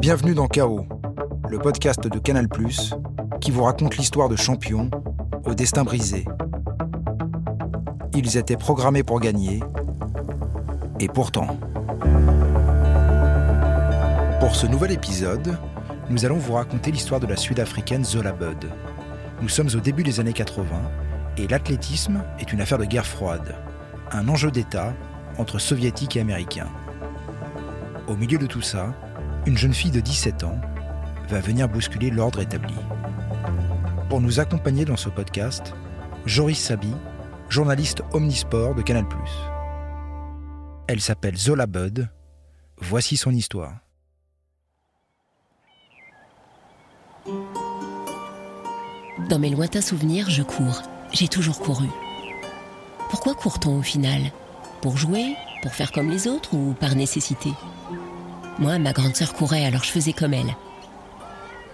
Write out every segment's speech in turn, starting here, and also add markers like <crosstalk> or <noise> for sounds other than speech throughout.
Bienvenue dans Chaos, le podcast de Canal ⁇ qui vous raconte l'histoire de champions au destin brisé. Ils étaient programmés pour gagner, et pourtant. Pour ce nouvel épisode, nous allons vous raconter l'histoire de la Sud-Africaine Zola Bud. Nous sommes au début des années 80 et l'athlétisme est une affaire de guerre froide, un enjeu d'État entre soviétiques et américains. Au milieu de tout ça, une jeune fille de 17 ans va venir bousculer l'ordre établi. Pour nous accompagner dans ce podcast, Joris Sabi, journaliste omnisport de Canal+. Elle s'appelle Zola Bud. Voici son histoire. Dans mes lointains souvenirs, je cours. J'ai toujours couru. Pourquoi court-on au final? Pour jouer? Pour faire comme les autres ou par nécessité? Moi, ma grande sœur courait, alors je faisais comme elle.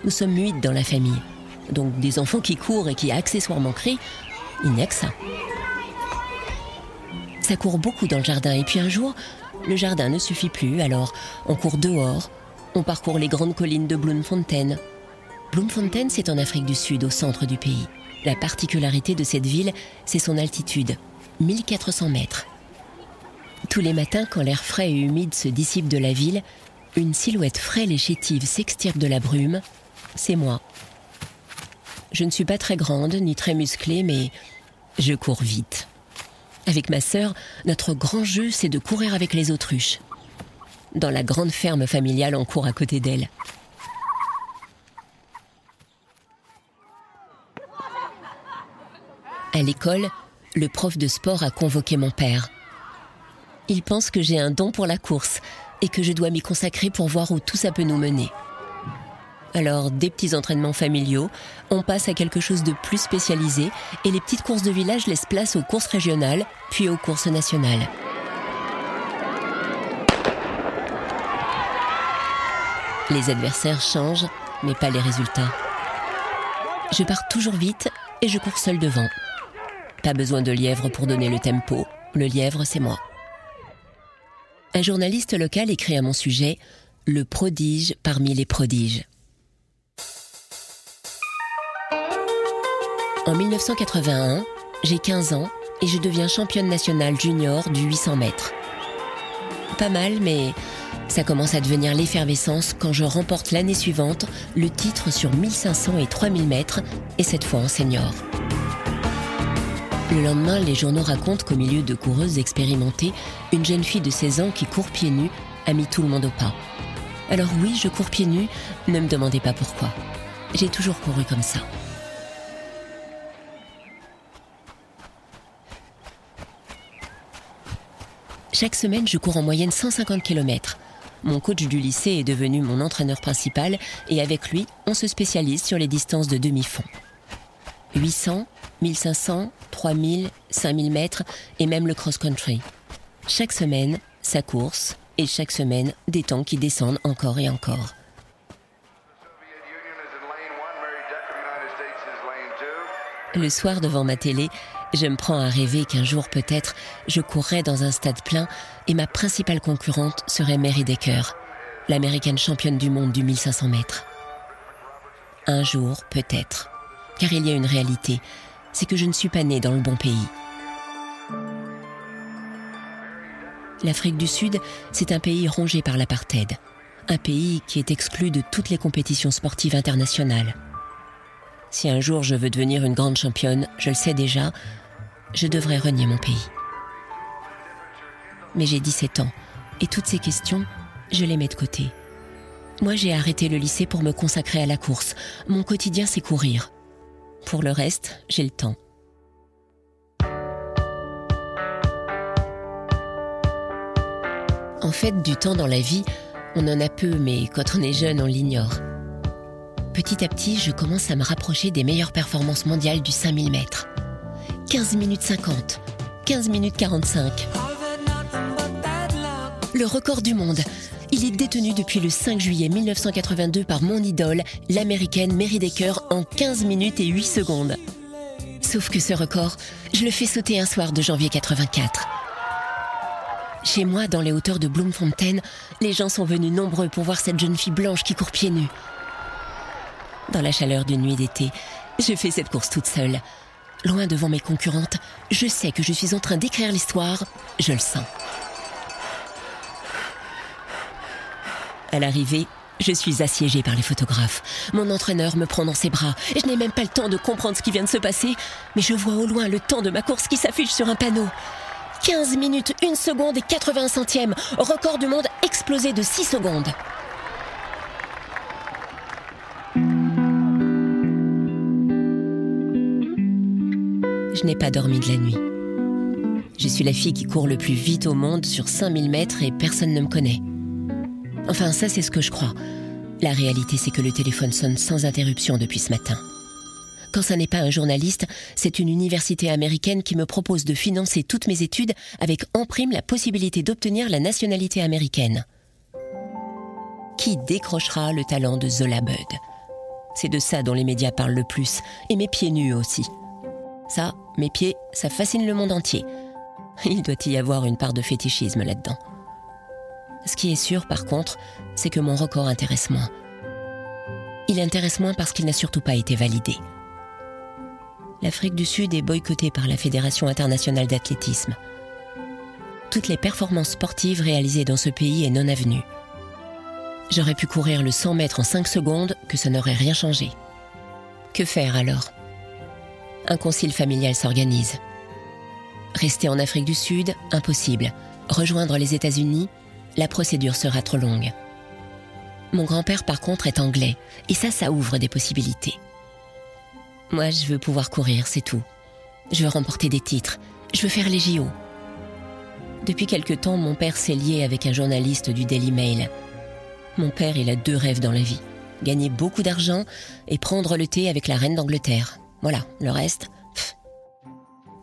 Nous sommes huit dans la famille. Donc des enfants qui courent et qui accessoirement crient, il n'y a que ça. Ça court beaucoup dans le jardin et puis un jour, le jardin ne suffit plus, alors on court dehors, on parcourt les grandes collines de Bloemfontein, Bloemfontein, c'est en Afrique du Sud, au centre du pays. La particularité de cette ville, c'est son altitude, 1400 mètres. Tous les matins, quand l'air frais et humide se dissipe de la ville, une silhouette frêle et chétive s'extirpe de la brume. C'est moi. Je ne suis pas très grande ni très musclée, mais je cours vite. Avec ma sœur, notre grand jeu, c'est de courir avec les autruches. Dans la grande ferme familiale, on court à côté d'elle. À l'école, le prof de sport a convoqué mon père. Il pense que j'ai un don pour la course et que je dois m'y consacrer pour voir où tout ça peut nous mener. Alors, des petits entraînements familiaux, on passe à quelque chose de plus spécialisé et les petites courses de village laissent place aux courses régionales, puis aux courses nationales. Les adversaires changent, mais pas les résultats. Je pars toujours vite et je cours seul devant. Pas besoin de lièvre pour donner le tempo. Le lièvre, c'est moi. Un journaliste local écrit à mon sujet Le prodige parmi les prodiges. En 1981, j'ai 15 ans et je deviens championne nationale junior du 800 mètres. Pas mal, mais ça commence à devenir l'effervescence quand je remporte l'année suivante le titre sur 1500 et 3000 mètres, et cette fois en senior. Le lendemain, les journaux racontent qu'au milieu de coureuses expérimentées, une jeune fille de 16 ans qui court pieds nus a mis tout le monde au pas. Alors oui, je cours pieds nus, ne me demandez pas pourquoi. J'ai toujours couru comme ça. Chaque semaine, je cours en moyenne 150 km. Mon coach du lycée est devenu mon entraîneur principal et avec lui, on se spécialise sur les distances de demi-fond. 800, 1500, 3000, 5000 mètres et même le cross-country. Chaque semaine, sa course et chaque semaine, des temps qui descendent encore et encore. Le soir devant ma télé, je me prends à rêver qu'un jour peut-être je courrais dans un stade plein et ma principale concurrente serait Mary Decker, l'américaine championne du monde du 1500 mètres. Un jour peut-être, car il y a une réalité, c'est que je ne suis pas née dans le bon pays. L'Afrique du Sud, c'est un pays rongé par l'apartheid, un pays qui est exclu de toutes les compétitions sportives internationales. Si un jour je veux devenir une grande championne, je le sais déjà, je devrais renier mon pays. Mais j'ai 17 ans, et toutes ces questions, je les mets de côté. Moi, j'ai arrêté le lycée pour me consacrer à la course. Mon quotidien, c'est courir. Pour le reste, j'ai le temps. En fait, du temps dans la vie, on en a peu, mais quand on est jeune, on l'ignore. Petit à petit, je commence à me rapprocher des meilleures performances mondiales du 5000 mètres. 15 minutes 50, 15 minutes 45. Le record du monde, il est détenu depuis le 5 juillet 1982 par mon idole, l'américaine Mary Decker, en 15 minutes et 8 secondes. Sauf que ce record, je le fais sauter un soir de janvier 84. Chez moi, dans les hauteurs de Bloemfontein, les gens sont venus nombreux pour voir cette jeune fille blanche qui court pieds nus. Dans la chaleur d'une nuit d'été, je fais cette course toute seule. Loin devant mes concurrentes, je sais que je suis en train d'écrire l'histoire, je le sens. À l'arrivée, je suis assiégée par les photographes. Mon entraîneur me prend dans ses bras. Et je n'ai même pas le temps de comprendre ce qui vient de se passer, mais je vois au loin le temps de ma course qui s'affiche sur un panneau. 15 minutes, 1 seconde et 80 centièmes. Record du monde explosé de 6 secondes. Je n'ai pas dormi de la nuit. Je suis la fille qui court le plus vite au monde sur 5000 mètres et personne ne me connaît. Enfin, ça c'est ce que je crois. La réalité c'est que le téléphone sonne sans interruption depuis ce matin. Quand ça n'est pas un journaliste, c'est une université américaine qui me propose de financer toutes mes études avec en prime la possibilité d'obtenir la nationalité américaine. Qui décrochera le talent de Zola Bud C'est de ça dont les médias parlent le plus, et mes pieds nus aussi. Ça, mes pieds, ça fascine le monde entier. Il doit y avoir une part de fétichisme là-dedans. Ce qui est sûr, par contre, c'est que mon record intéresse moins. Il intéresse moins parce qu'il n'a surtout pas été validé. L'Afrique du Sud est boycottée par la Fédération internationale d'athlétisme. Toutes les performances sportives réalisées dans ce pays est non avenue. J'aurais pu courir le 100 mètres en 5 secondes, que ça n'aurait rien changé. Que faire alors? Un concile familial s'organise. Rester en Afrique du Sud, impossible. Rejoindre les États-Unis, la procédure sera trop longue. Mon grand-père, par contre, est anglais, et ça, ça ouvre des possibilités. Moi, je veux pouvoir courir, c'est tout. Je veux remporter des titres, je veux faire les JO. Depuis quelque temps, mon père s'est lié avec un journaliste du Daily Mail. Mon père, il a deux rêves dans la vie. Gagner beaucoup d'argent et prendre le thé avec la reine d'Angleterre. Voilà, le reste,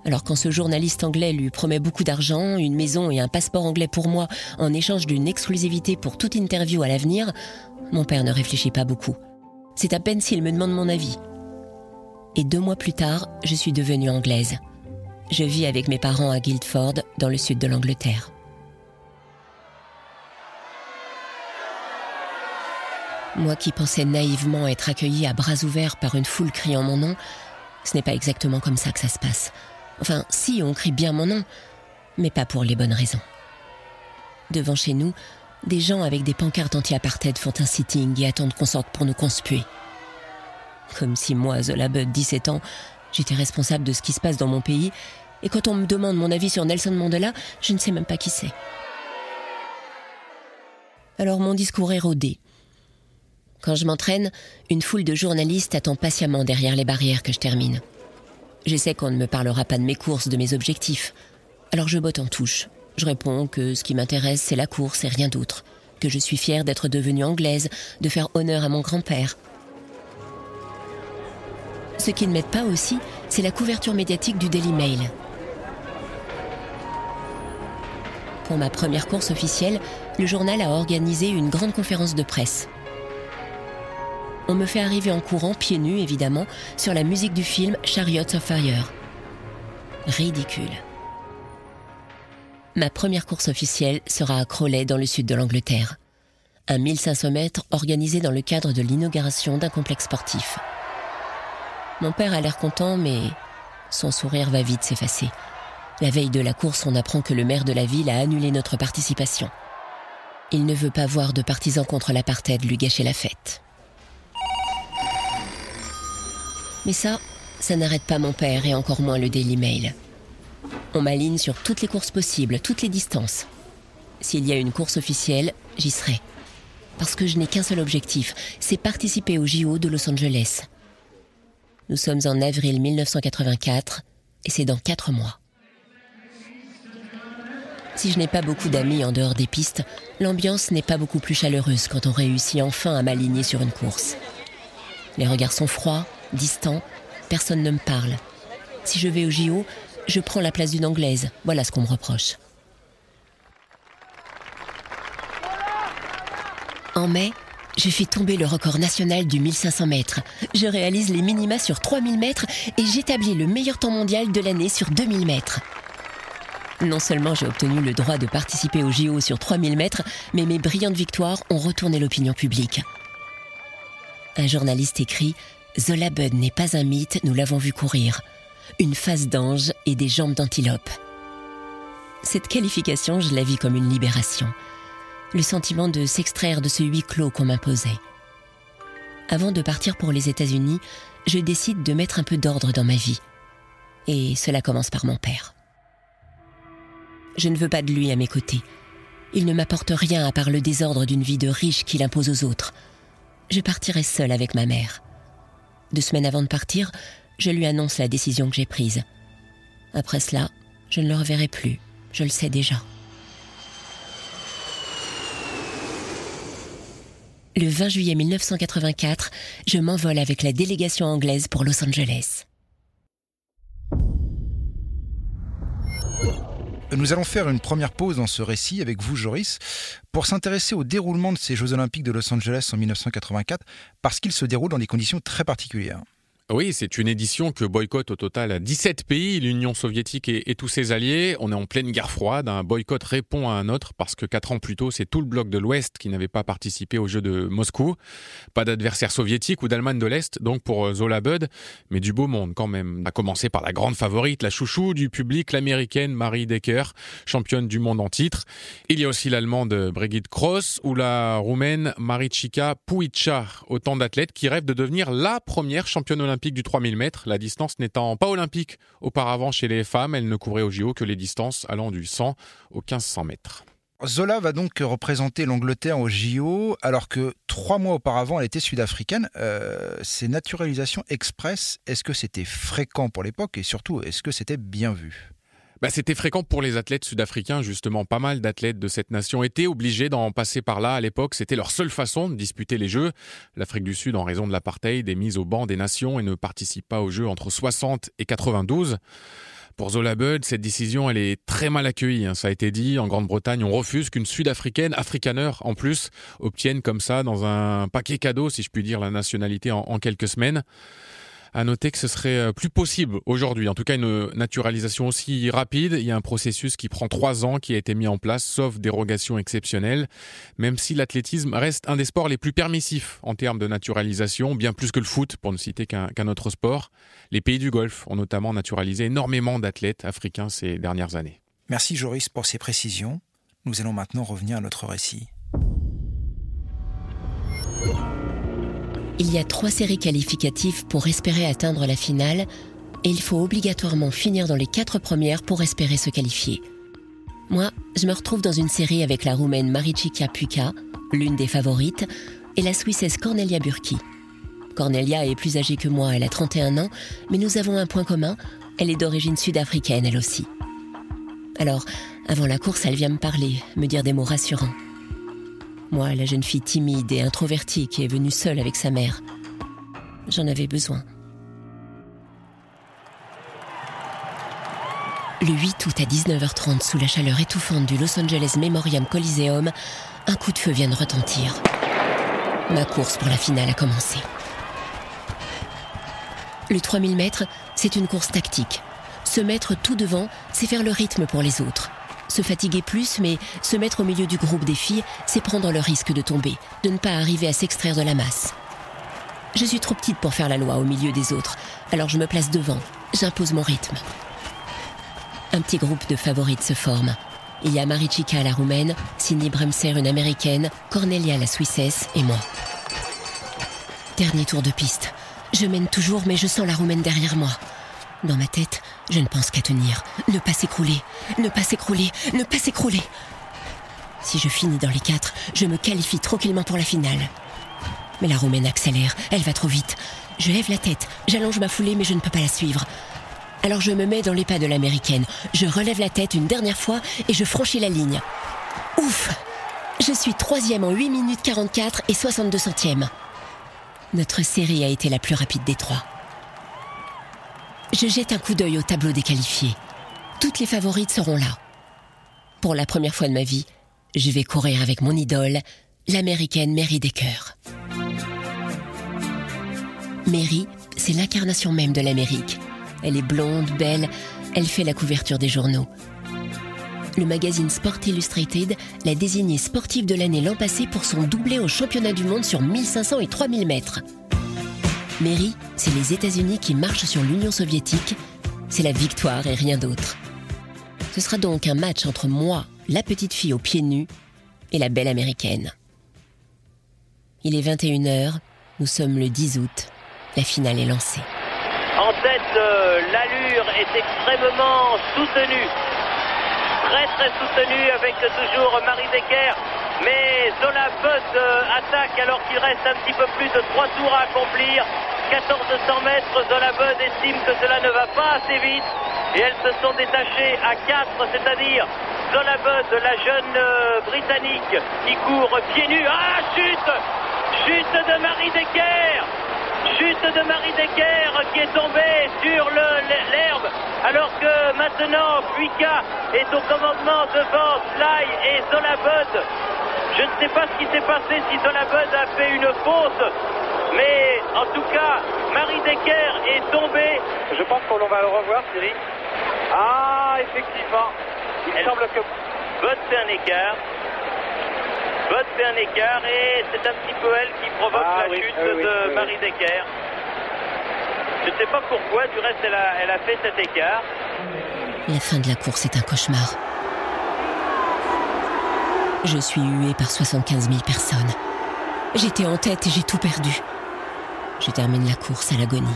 alors quand ce journaliste anglais lui promet beaucoup d'argent, une maison et un passeport anglais pour moi en échange d'une exclusivité pour toute interview à l'avenir, mon père ne réfléchit pas beaucoup. C'est à peine s'il me demande mon avis. Et deux mois plus tard, je suis devenue anglaise. Je vis avec mes parents à Guildford, dans le sud de l'Angleterre. Moi qui pensais naïvement être accueillie à bras ouverts par une foule criant mon nom, ce n'est pas exactement comme ça que ça se passe. Enfin, si, on crie bien mon nom, mais pas pour les bonnes raisons. Devant chez nous, des gens avec des pancartes anti-apartheid font un sitting et attendent qu'on sorte pour nous conspuer. Comme si moi, Zola Bud, 17 ans, j'étais responsable de ce qui se passe dans mon pays, et quand on me demande mon avis sur Nelson Mandela, je ne sais même pas qui c'est. Alors mon discours est rodé. Quand je m'entraîne, une foule de journalistes attend patiemment derrière les barrières que je termine. Je sais qu'on ne me parlera pas de mes courses, de mes objectifs. Alors je botte en touche. Je réponds que ce qui m'intéresse, c'est la course et rien d'autre. Que je suis fière d'être devenue anglaise, de faire honneur à mon grand-père. Ce qui ne m'aide pas aussi, c'est la couverture médiatique du Daily Mail. Pour ma première course officielle, le journal a organisé une grande conférence de presse. On me fait arriver en courant, pieds nus évidemment, sur la musique du film Chariots of Fire. Ridicule. Ma première course officielle sera à Crowley dans le sud de l'Angleterre. Un 1500 mètres organisé dans le cadre de l'inauguration d'un complexe sportif. Mon père a l'air content, mais son sourire va vite s'effacer. La veille de la course, on apprend que le maire de la ville a annulé notre participation. Il ne veut pas voir de partisans contre l'apartheid lui gâcher la fête. Mais ça, ça n'arrête pas mon père et encore moins le Daily Mail. On m'aligne sur toutes les courses possibles, toutes les distances. S'il y a une course officielle, j'y serai. Parce que je n'ai qu'un seul objectif, c'est participer au JO de Los Angeles. Nous sommes en avril 1984 et c'est dans quatre mois. Si je n'ai pas beaucoup d'amis en dehors des pistes, l'ambiance n'est pas beaucoup plus chaleureuse quand on réussit enfin à m'aligner sur une course. Les regards sont froids, distant, personne ne me parle. Si je vais au JO, je prends la place d'une Anglaise. Voilà ce qu'on me reproche. En mai, je fais tomber le record national du 1500 mètres. Je réalise les minima sur 3000 mètres et j'établis le meilleur temps mondial de l'année sur 2000 mètres. Non seulement j'ai obtenu le droit de participer au JO sur 3000 mètres, mais mes brillantes victoires ont retourné l'opinion publique. Un journaliste écrit Zola Bud n'est pas un mythe, nous l'avons vu courir. Une face d'ange et des jambes d'antilope. Cette qualification, je la vis comme une libération. Le sentiment de s'extraire de ce huis clos qu'on m'imposait. Avant de partir pour les États-Unis, je décide de mettre un peu d'ordre dans ma vie. Et cela commence par mon père. Je ne veux pas de lui à mes côtés. Il ne m'apporte rien à part le désordre d'une vie de riche qu'il impose aux autres. Je partirai seule avec ma mère. Deux semaines avant de partir, je lui annonce la décision que j'ai prise. Après cela, je ne le reverrai plus, je le sais déjà. Le 20 juillet 1984, je m'envole avec la délégation anglaise pour Los Angeles. Nous allons faire une première pause dans ce récit avec vous, Joris, pour s'intéresser au déroulement de ces Jeux Olympiques de Los Angeles en 1984, parce qu'ils se déroulent dans des conditions très particulières. Oui, c'est une édition que boycott au total 17 pays, l'Union soviétique et, tous ses alliés. On est en pleine guerre froide. Un boycott répond à un autre parce que quatre ans plus tôt, c'est tout le bloc de l'Ouest qui n'avait pas participé aux Jeux de Moscou. Pas d'adversaire soviétique ou d'Allemagne de l'Est, donc pour euh, Zola Bud, mais du beau monde quand même. À commencer par la grande favorite, la chouchou du public, l'américaine Marie Decker, championne du monde en titre. Il y a aussi l'allemande Brigitte Kroos ou la roumaine Marichika Puica, autant d'athlètes qui rêvent de devenir la première championne olympique du 3000 mètres, la distance n'étant pas olympique auparavant chez les femmes, elle ne couvrait au JO que les distances allant du 100 au 1500 mètres. Zola va donc représenter l'Angleterre au JO, alors que trois mois auparavant, elle était sud-africaine. Euh, ces naturalisations express, est-ce que c'était fréquent pour l'époque et surtout, est-ce que c'était bien vu? Bah, c'était fréquent pour les athlètes sud-africains, justement. Pas mal d'athlètes de cette nation étaient obligés d'en passer par là à l'époque. C'était leur seule façon de disputer les Jeux. L'Afrique du Sud, en raison de l'apartheid, est mise au banc des nations et ne participe pas aux Jeux entre 60 et 92. Pour Zola Bud, cette décision, elle est très mal accueillie. Hein. Ça a été dit, en Grande-Bretagne, on refuse qu'une Sud-Africaine, africaner en plus, obtienne comme ça, dans un paquet cadeau, si je puis dire, la nationalité en quelques semaines. À noter que ce serait euh, plus possible aujourd'hui, en tout cas une naturalisation aussi rapide. Il y a un processus qui prend trois ans qui a été mis en place, sauf dérogation exceptionnelle, même si l'athlétisme reste un des sports les plus permissifs en termes de naturalisation, bien plus que le foot, pour ne citer qu'un autre sport. Les pays du Golfe ont notamment naturalisé énormément d'athlètes africains ces dernières années. Merci Joris pour ces précisions. Nous allons maintenant revenir à notre récit. Il y a trois séries qualificatives pour espérer atteindre la finale et il faut obligatoirement finir dans les quatre premières pour espérer se qualifier. Moi, je me retrouve dans une série avec la Roumaine Maricica Puca, l'une des favorites, et la Suissesse Cornelia Burki. Cornelia est plus âgée que moi, elle a 31 ans, mais nous avons un point commun, elle est d'origine sud-africaine elle aussi. Alors, avant la course, elle vient me parler, me dire des mots rassurants. Moi, la jeune fille timide et introvertie qui est venue seule avec sa mère. J'en avais besoin. Le 8 août à 19h30, sous la chaleur étouffante du Los Angeles Memorial Coliseum, un coup de feu vient de retentir. Ma course pour la finale a commencé. Le 3000 mètres, c'est une course tactique. Se mettre tout devant, c'est faire le rythme pour les autres se fatiguer plus, mais se mettre au milieu du groupe des filles, c'est prendre le risque de tomber, de ne pas arriver à s'extraire de la masse. Je suis trop petite pour faire la loi au milieu des autres, alors je me place devant, j'impose mon rythme. Un petit groupe de favorites se forme. Il y a Marichika la roumaine, Cindy Bremser une américaine, Cornelia la suissesse et moi. Dernier tour de piste. Je mène toujours, mais je sens la roumaine derrière moi. Dans ma tête, je ne pense qu'à tenir, ne pas s'écrouler, ne pas s'écrouler, ne pas s'écrouler. Si je finis dans les quatre, je me qualifie tranquillement pour la finale. Mais la Roumaine accélère, elle va trop vite. Je lève la tête, j'allonge ma foulée, mais je ne peux pas la suivre. Alors je me mets dans les pas de l'américaine. Je relève la tête une dernière fois et je franchis la ligne. Ouf Je suis troisième en 8 minutes 44 et 62 centièmes. Notre série a été la plus rapide des trois. Je jette un coup d'œil au tableau des qualifiés. Toutes les favorites seront là. Pour la première fois de ma vie, je vais courir avec mon idole, l'américaine Mary Decker. Mary, c'est l'incarnation même de l'Amérique. Elle est blonde, belle, elle fait la couverture des journaux. le magazine Sport Illustrated l'a désignée sportive de l'année l'an passé pour son doublé au championnat du monde sur 1500 et 3000 mètres. Mary, c'est les États-Unis qui marchent sur l'Union soviétique. C'est la victoire et rien d'autre. Ce sera donc un match entre moi, la petite fille aux pieds nus, et la belle américaine. Il est 21h, nous sommes le 10 août, la finale est lancée. En tête, euh, l'allure est extrêmement soutenue. Très très soutenue avec toujours Marie Decker. Mais Zola Bud euh, attaque alors qu'il reste un petit peu plus de 3 tours à accomplir. 1400 mètres, Zola Bud estime que cela ne va pas assez vite. Et elles se sont détachées à 4, c'est-à-dire Zola Bud, la jeune euh, Britannique qui court pieds nus. Ah, chute Chute de Marie Decker Chute de Marie Decker qui est tombée sur l'herbe alors que maintenant Fuika est au commandement devant Sly et Bud. Je ne sais pas ce qui s'est passé si Bud a fait une faute, mais en tout cas, Marie Decker est tombée. Je pense qu'on va le revoir, Thierry. Ah, effectivement. Il semble que. Bud fait un écart. Bud fait un écart et c'est un petit peu elle qui provoque ah la chute de Marie Decker. Je ne sais pas pourquoi, du reste, elle a, elle a fait cet écart. La fin de la course est un cauchemar. Je suis huée par 75 000 personnes. J'étais en tête et j'ai tout perdu. Je termine la course à l'agonie.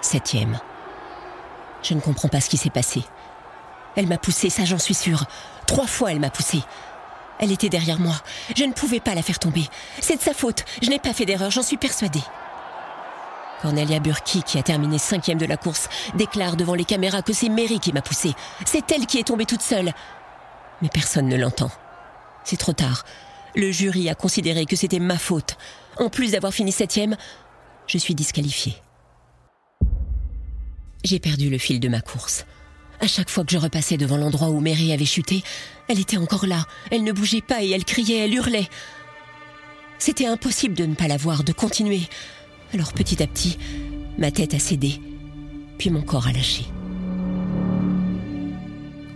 Septième. Je ne comprends pas ce qui s'est passé. Elle m'a poussée, ça j'en suis sûre. Trois fois elle m'a poussée. Elle était derrière moi. Je ne pouvais pas la faire tomber. C'est de sa faute. Je n'ai pas fait d'erreur, j'en suis persuadée. Cornelia Burki, qui a terminé cinquième de la course, déclare devant les caméras que c'est Mary qui m'a poussée. C'est elle qui est tombée toute seule. Mais personne ne l'entend. C'est trop tard. Le jury a considéré que c'était ma faute. En plus d'avoir fini septième, je suis disqualifiée. J'ai perdu le fil de ma course. À chaque fois que je repassais devant l'endroit où Mary avait chuté, elle était encore là. Elle ne bougeait pas et elle criait, elle hurlait. C'était impossible de ne pas la voir, de continuer. Alors petit à petit, ma tête a cédé, puis mon corps a lâché.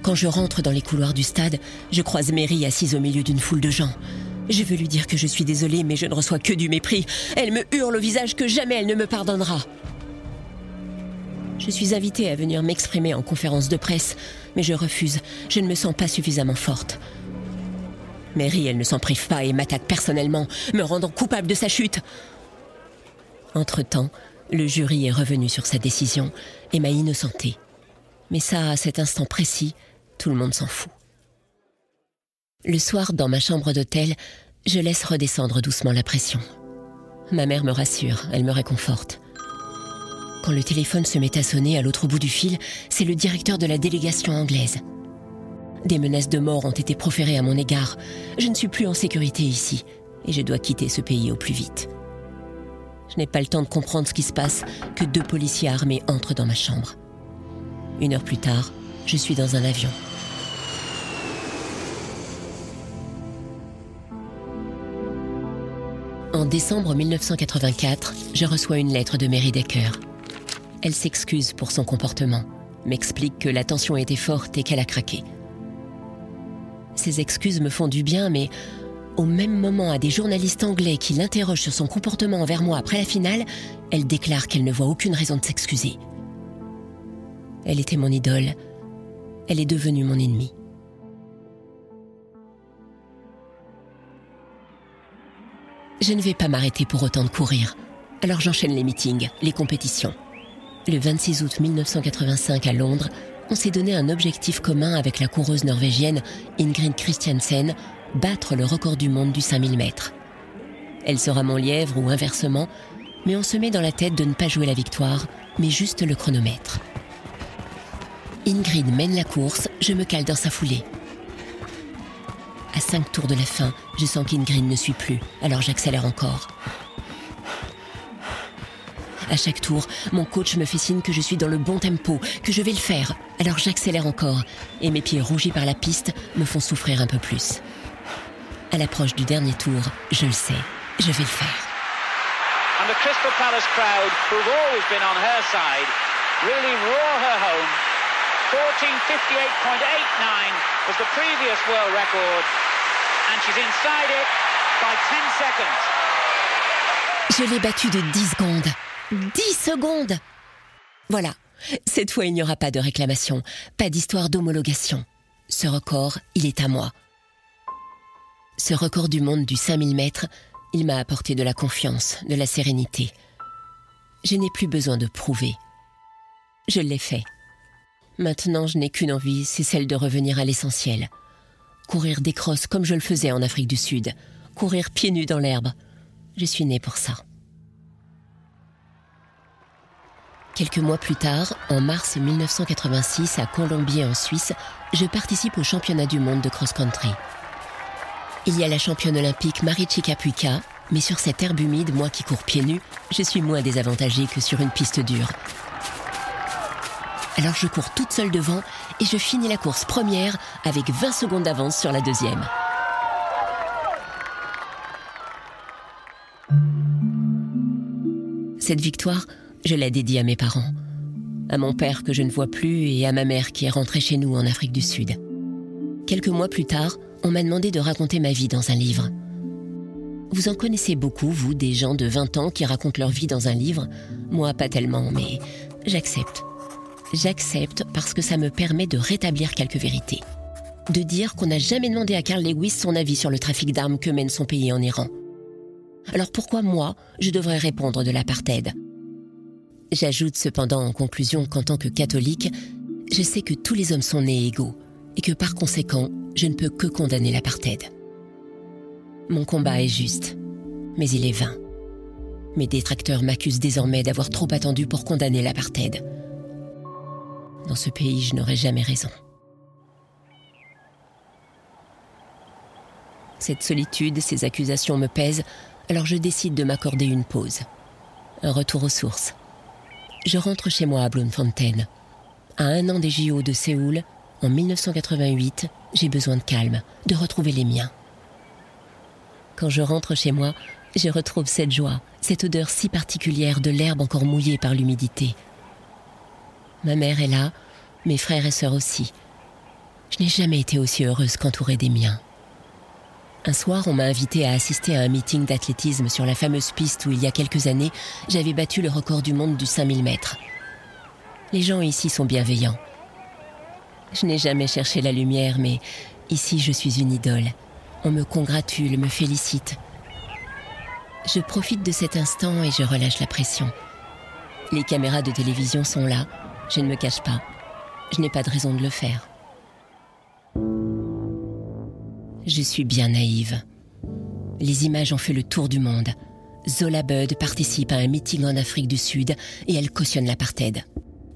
Quand je rentre dans les couloirs du stade, je croise Mary assise au milieu d'une foule de gens. Je veux lui dire que je suis désolée, mais je ne reçois que du mépris. Elle me hurle au visage que jamais elle ne me pardonnera. Je suis invitée à venir m'exprimer en conférence de presse, mais je refuse. Je ne me sens pas suffisamment forte. Mary, elle ne s'en prive pas et m'attaque personnellement, me rendant coupable de sa chute. Entre-temps, le jury est revenu sur sa décision et m'a innocenté. Mais ça, à cet instant précis, tout le monde s'en fout. Le soir, dans ma chambre d'hôtel, je laisse redescendre doucement la pression. Ma mère me rassure, elle me réconforte. Quand le téléphone se met à sonner à l'autre bout du fil, c'est le directeur de la délégation anglaise. Des menaces de mort ont été proférées à mon égard. Je ne suis plus en sécurité ici et je dois quitter ce pays au plus vite. Je n'ai pas le temps de comprendre ce qui se passe que deux policiers armés entrent dans ma chambre. Une heure plus tard, je suis dans un avion. En décembre 1984, je reçois une lettre de Mary Decker. Elle s'excuse pour son comportement, m'explique que la tension était forte et qu'elle a craqué. Ces excuses me font du bien, mais au même moment, à des journalistes anglais qui l'interrogent sur son comportement envers moi après la finale, elle déclare qu'elle ne voit aucune raison de s'excuser. Elle était mon idole. Elle est devenue mon ennemi. Je ne vais pas m'arrêter pour autant de courir. Alors j'enchaîne les meetings, les compétitions. Le 26 août 1985 à Londres, on s'est donné un objectif commun avec la coureuse norvégienne Ingrid Christiansen battre le record du monde du 5000 mètres. Elle sera mon lièvre ou inversement, mais on se met dans la tête de ne pas jouer la victoire, mais juste le chronomètre. Ingrid mène la course, je me cale dans sa foulée. À cinq tours de la fin, je sens qu'Ingrid ne suit plus, alors j'accélère encore. À chaque tour, mon coach me fait signe que je suis dans le bon tempo, que je vais le faire, alors j'accélère encore, et mes pieds rougis par la piste me font souffrir un peu plus. À l'approche du dernier tour, je le sais, je vais le faire. And the Crystal Palace crowd, who've always been on her side, really her. 14.58.89 was the previous world record, and she's inside it by 10 seconds. Je l'ai battu de 10 secondes. 10 secondes Voilà. Cette fois, il n'y aura pas de réclamation, pas d'histoire d'homologation. Ce record, il est à moi. Ce record du monde du 5000 mètres, il m'a apporté de la confiance, de la sérénité. Je n'ai plus besoin de prouver. Je l'ai fait. Maintenant, je n'ai qu'une envie, c'est celle de revenir à l'essentiel. Courir des crosses comme je le faisais en Afrique du Sud. Courir pieds nus dans l'herbe. Je suis né pour ça. Quelques mois plus tard, en mars 1986, à Colombier en Suisse, je participe au championnat du monde de cross-country. Il y a la championne olympique Marichika Puika, mais sur cette herbe humide, moi qui cours pieds nus, je suis moins désavantagée que sur une piste dure. Alors je cours toute seule devant et je finis la course première avec 20 secondes d'avance sur la deuxième. Cette victoire, je la dédie à mes parents, à mon père que je ne vois plus et à ma mère qui est rentrée chez nous en Afrique du Sud. Quelques mois plus tard, on m'a demandé de raconter ma vie dans un livre. Vous en connaissez beaucoup, vous, des gens de 20 ans qui racontent leur vie dans un livre Moi, pas tellement, mais j'accepte j'accepte parce que ça me permet de rétablir quelques vérités. De dire qu'on n'a jamais demandé à Carl Lewis son avis sur le trafic d'armes que mène son pays en Iran. Alors pourquoi moi, je devrais répondre de l'apartheid? J'ajoute cependant en conclusion qu'en tant que catholique, je sais que tous les hommes sont nés égaux et que par conséquent, je ne peux que condamner l'apartheid. Mon combat est juste, mais il est vain. Mes détracteurs m'accusent désormais d'avoir trop attendu pour condamner l'apartheid. Dans ce pays, je n'aurais jamais raison. Cette solitude, ces accusations me pèsent, alors je décide de m'accorder une pause. Un retour aux sources. Je rentre chez moi à Bloemfontein. À un an des JO de Séoul, en 1988, j'ai besoin de calme, de retrouver les miens. Quand je rentre chez moi, je retrouve cette joie, cette odeur si particulière de l'herbe encore mouillée par l'humidité, Ma mère est là, mes frères et sœurs aussi. Je n'ai jamais été aussi heureuse qu'entourée des miens. Un soir, on m'a invité à assister à un meeting d'athlétisme sur la fameuse piste où il y a quelques années, j'avais battu le record du monde du 5000 mètres. Les gens ici sont bienveillants. Je n'ai jamais cherché la lumière, mais ici je suis une idole. On me congratule, me félicite. Je profite de cet instant et je relâche la pression. Les caméras de télévision sont là, je ne me cache pas. Je n'ai pas de raison de le faire. Je suis bien naïve. Les images ont fait le tour du monde. Zola Bud participe à un meeting en Afrique du Sud et elle cautionne l'apartheid.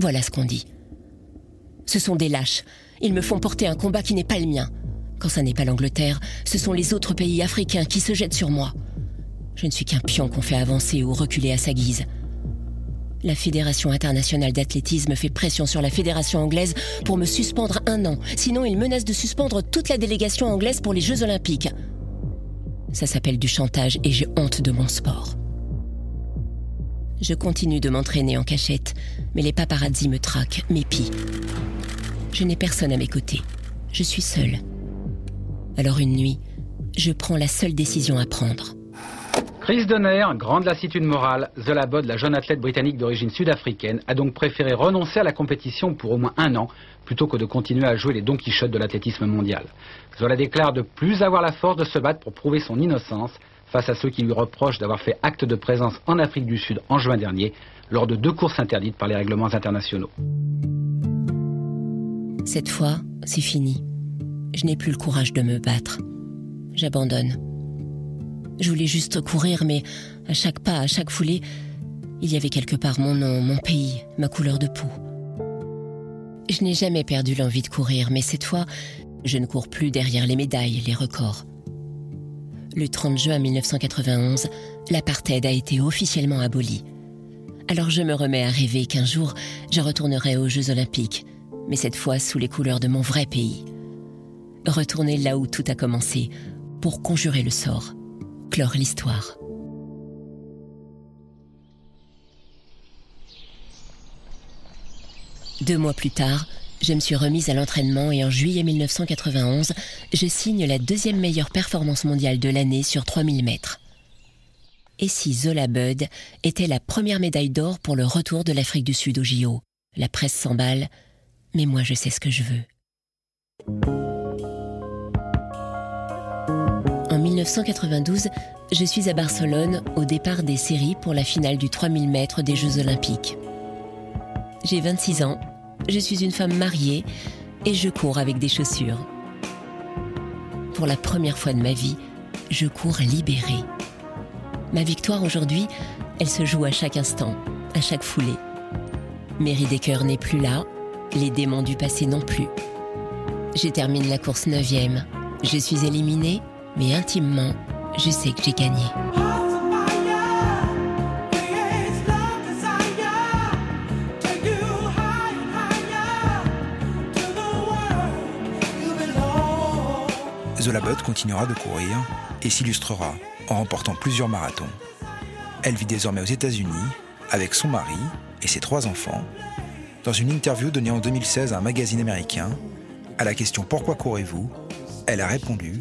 Voilà ce qu'on dit. Ce sont des lâches. Ils me font porter un combat qui n'est pas le mien. Quand ça n'est pas l'Angleterre, ce sont les autres pays africains qui se jettent sur moi. Je ne suis qu'un pion qu'on fait avancer ou reculer à sa guise. La Fédération internationale d'athlétisme fait pression sur la Fédération anglaise pour me suspendre un an. Sinon, il menace de suspendre toute la délégation anglaise pour les Jeux olympiques. Ça s'appelle du chantage et j'ai honte de mon sport. Je continue de m'entraîner en cachette, mais les paparazzi me traquent, m'épient. Je n'ai personne à mes côtés. Je suis seule. Alors une nuit, je prends la seule décision à prendre. Chris Donner, grande lassitude morale, Zola Bod, la jeune athlète britannique d'origine sud-africaine, a donc préféré renoncer à la compétition pour au moins un an, plutôt que de continuer à jouer les Don Quichotte de l'athlétisme mondial. Zola déclare de plus avoir la force de se battre pour prouver son innocence face à ceux qui lui reprochent d'avoir fait acte de présence en Afrique du Sud en juin dernier, lors de deux courses interdites par les règlements internationaux. Cette fois, c'est fini. Je n'ai plus le courage de me battre. J'abandonne. Je voulais juste courir, mais à chaque pas, à chaque foulée, il y avait quelque part mon nom, mon pays, ma couleur de peau. Je n'ai jamais perdu l'envie de courir, mais cette fois, je ne cours plus derrière les médailles, les records. Le 30 juin 1991, l'apartheid a été officiellement aboli. Alors je me remets à rêver qu'un jour, je retournerai aux Jeux olympiques, mais cette fois sous les couleurs de mon vrai pays. Retourner là où tout a commencé, pour conjurer le sort l'histoire. Deux mois plus tard, Je me suis remise à l'entraînement et en juillet 1991, je signe la deuxième meilleure performance mondiale de l'année sur 3000 mètres. Et si Zola Bud était la première médaille d'or pour le retour de l'Afrique du Sud au JO La presse s'emballe, mais moi je sais ce que je veux. 1992, je suis à Barcelone au départ des séries pour la finale du 3000 mètres des Jeux Olympiques. J'ai 26 ans, je suis une femme mariée et je cours avec des chaussures. Pour la première fois de ma vie, je cours libérée. Ma victoire aujourd'hui, elle se joue à chaque instant, à chaque foulée. Mary Decker n'est plus là, les démons du passé non plus. Je termine la course 9 Je suis éliminée, mais intimement, je sais que j'ai gagné. Zola Budd continuera de courir et s'illustrera en remportant plusieurs marathons. Elle vit désormais aux États-Unis avec son mari et ses trois enfants. Dans une interview donnée en 2016 à un magazine américain, à la question Pourquoi courez-vous? elle a répondu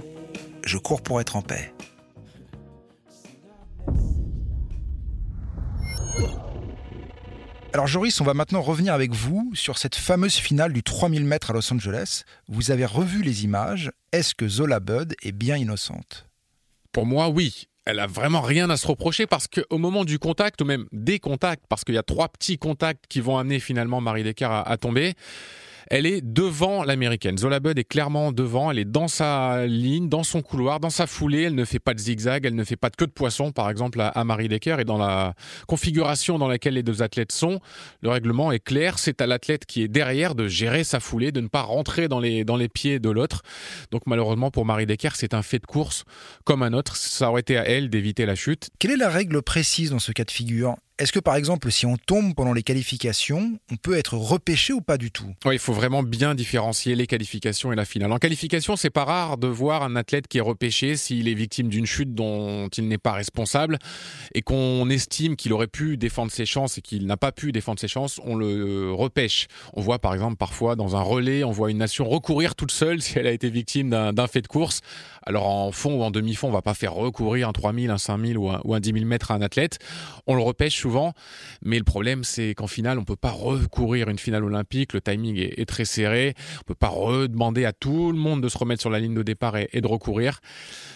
Je cours pour être en paix. Alors Joris, on va maintenant revenir avec vous sur cette fameuse finale du 3000 mètres à Los Angeles. Vous avez revu les images. Est-ce que Zola Bud est bien innocente? Pour moi, oui. Elle a vraiment rien à se reprocher parce qu'au moment du contact, ou même des contacts, parce qu'il y a trois petits contacts qui vont amener finalement Marie Decker à tomber, elle est devant l'américaine. Zola Bud est clairement devant. Elle est dans sa ligne, dans son couloir, dans sa foulée. Elle ne fait pas de zigzag. Elle ne fait pas de queue de poisson, par exemple, à, Marie Decker. Et dans la configuration dans laquelle les deux athlètes sont, le règlement est clair. C'est à l'athlète qui est derrière de gérer sa foulée, de ne pas rentrer dans les, dans les pieds de l'autre. Donc, malheureusement, pour Marie Decker, c'est un fait de course comme un autre. Ça aurait été à elle d'éviter la chute. Quelle est la règle précise dans ce cas de figure? Est-ce que par exemple, si on tombe pendant les qualifications, on peut être repêché ou pas du tout? Oui, il faut vraiment bien différencier les qualifications et la finale. En qualification, c'est pas rare de voir un athlète qui est repêché s'il est victime d'une chute dont il n'est pas responsable et qu'on estime qu'il aurait pu défendre ses chances et qu'il n'a pas pu défendre ses chances, on le repêche. On voit par exemple parfois dans un relais, on voit une nation recourir toute seule si elle a été victime d'un fait de course. Alors en fond ou en demi-fond, on va pas faire recourir un 3000, un 5000 ou un, ou un 10 000 mètres à un athlète. On le repêche Mais le problème, c'est qu'en finale, on peut pas recourir une finale olympique. Le timing est, très serré. On peut pas redemander à tout le monde de se remettre sur la ligne de départ et, de recourir.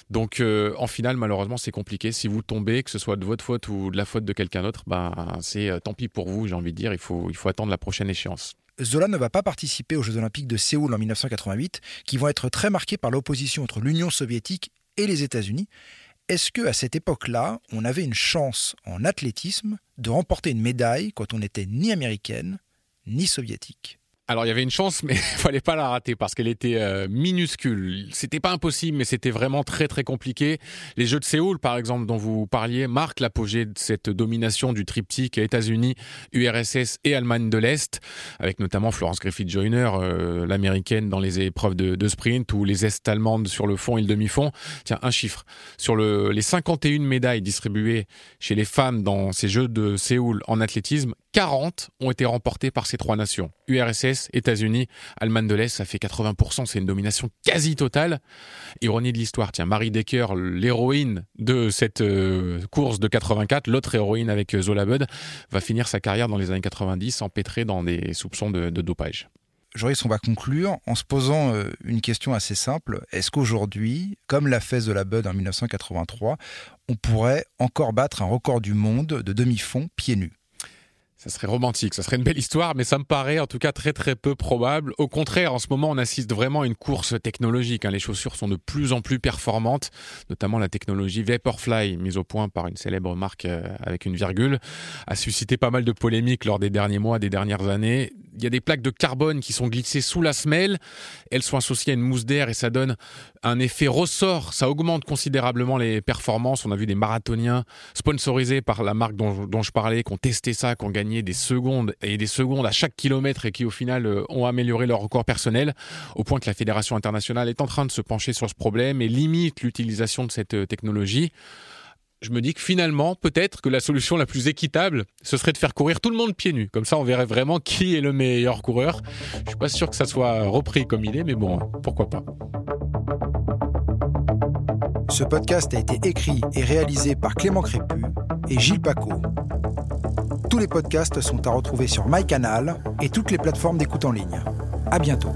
Donc, euh, en finale, malheureusement, c'est compliqué. Si vous tombez, que ce soit de votre faute ou de la faute de quelqu'un d'autre, ben, c'est euh, tant pis pour vous, j'ai envie de dire. Il faut, il faut attendre la prochaine échéance. Zola ne va pas participer aux Jeux Olympiques de Séoul en 1988, qui vont être très marqués par l'opposition entre l'Union soviétique et les États-Unis. Est-ce que à cette époque-là, on avait une chance en athlétisme de remporter une médaille quand on n'était ni américaine ni soviétique? Alors il y avait une chance, mais <laughs> il fallait pas la rater parce qu'elle était euh, minuscule. C'était pas impossible, mais c'était vraiment très très compliqué. Les Jeux de Séoul, par exemple, dont vous parliez, marquent l'apogée de cette domination du triptyque États-Unis, URSS et Allemagne de l'Est, avec notamment Florence Griffith-Joyner, euh, l'américaine dans les épreuves de, sprint, ou les Est allemandes sur le fond et le demi-fond. Tiens, un chiffre sur le, les 51 médailles distribuées chez les femmes dans ces Jeux de Séoul en athlétisme, 40 ont été remportées par ces trois nations. URSS, États-Unis, Allemagne de l'Est, ça fait 80%, c'est une domination quasi totale. Ironie de l'histoire, tiens, Marie Decker, l'héroïne de cette euh, course de 84, l'autre héroïne avec euh, Zola Bud, va finir sa carrière dans les années 90 empêtrée dans des soupçons de, dopage. Joris, on va conclure en se posant euh, une question assez simple. Est-ce qu'aujourd'hui, comme l'a fait Zola Bud en 1983, on pourrait encore battre un record du monde de demi-fond pieds nus? Ça serait romantique, ça serait une belle histoire, mais ça me paraît en tout cas très très peu probable. Au contraire, en ce moment, on assiste vraiment à une course technologique. Hein. Les chaussures sont de plus en plus performantes, notamment la technologie Vaporfly, mise au point par une célèbre marque euh, avec une virgule, a suscité pas mal de polémiques lors des derniers mois, des dernières années. Il y a des plaques de carbone qui sont glissées sous la semelle, elles sont associées à une mousse d'air et ça donne un effet ressort, ça augmente considérablement les performances. On a vu des marathoniens sponsorisés par la marque dont, je parlais, qui ont testé ça, qui ont gagné des secondes et des secondes à chaque kilomètre et qui au final euh, ont amélioré leur record personnel, au point que la Fédération internationale est en train de se pencher sur ce problème et limite l'utilisation de cette euh, technologie. Je me dis que finalement, peut-être que la solution la plus équitable, ce serait de faire courir tout le monde pieds nus. Comme ça, on verrait vraiment qui est le meilleur coureur. Je suis pas sûr que ça soit repris comme idée, mais bon, pourquoi pas. Ce podcast a été écrit et réalisé par Clément Crépu et Gilles Paco. Tous les podcasts sont à retrouver sur MyCanal et toutes les plateformes d'écoute en ligne. À bientôt.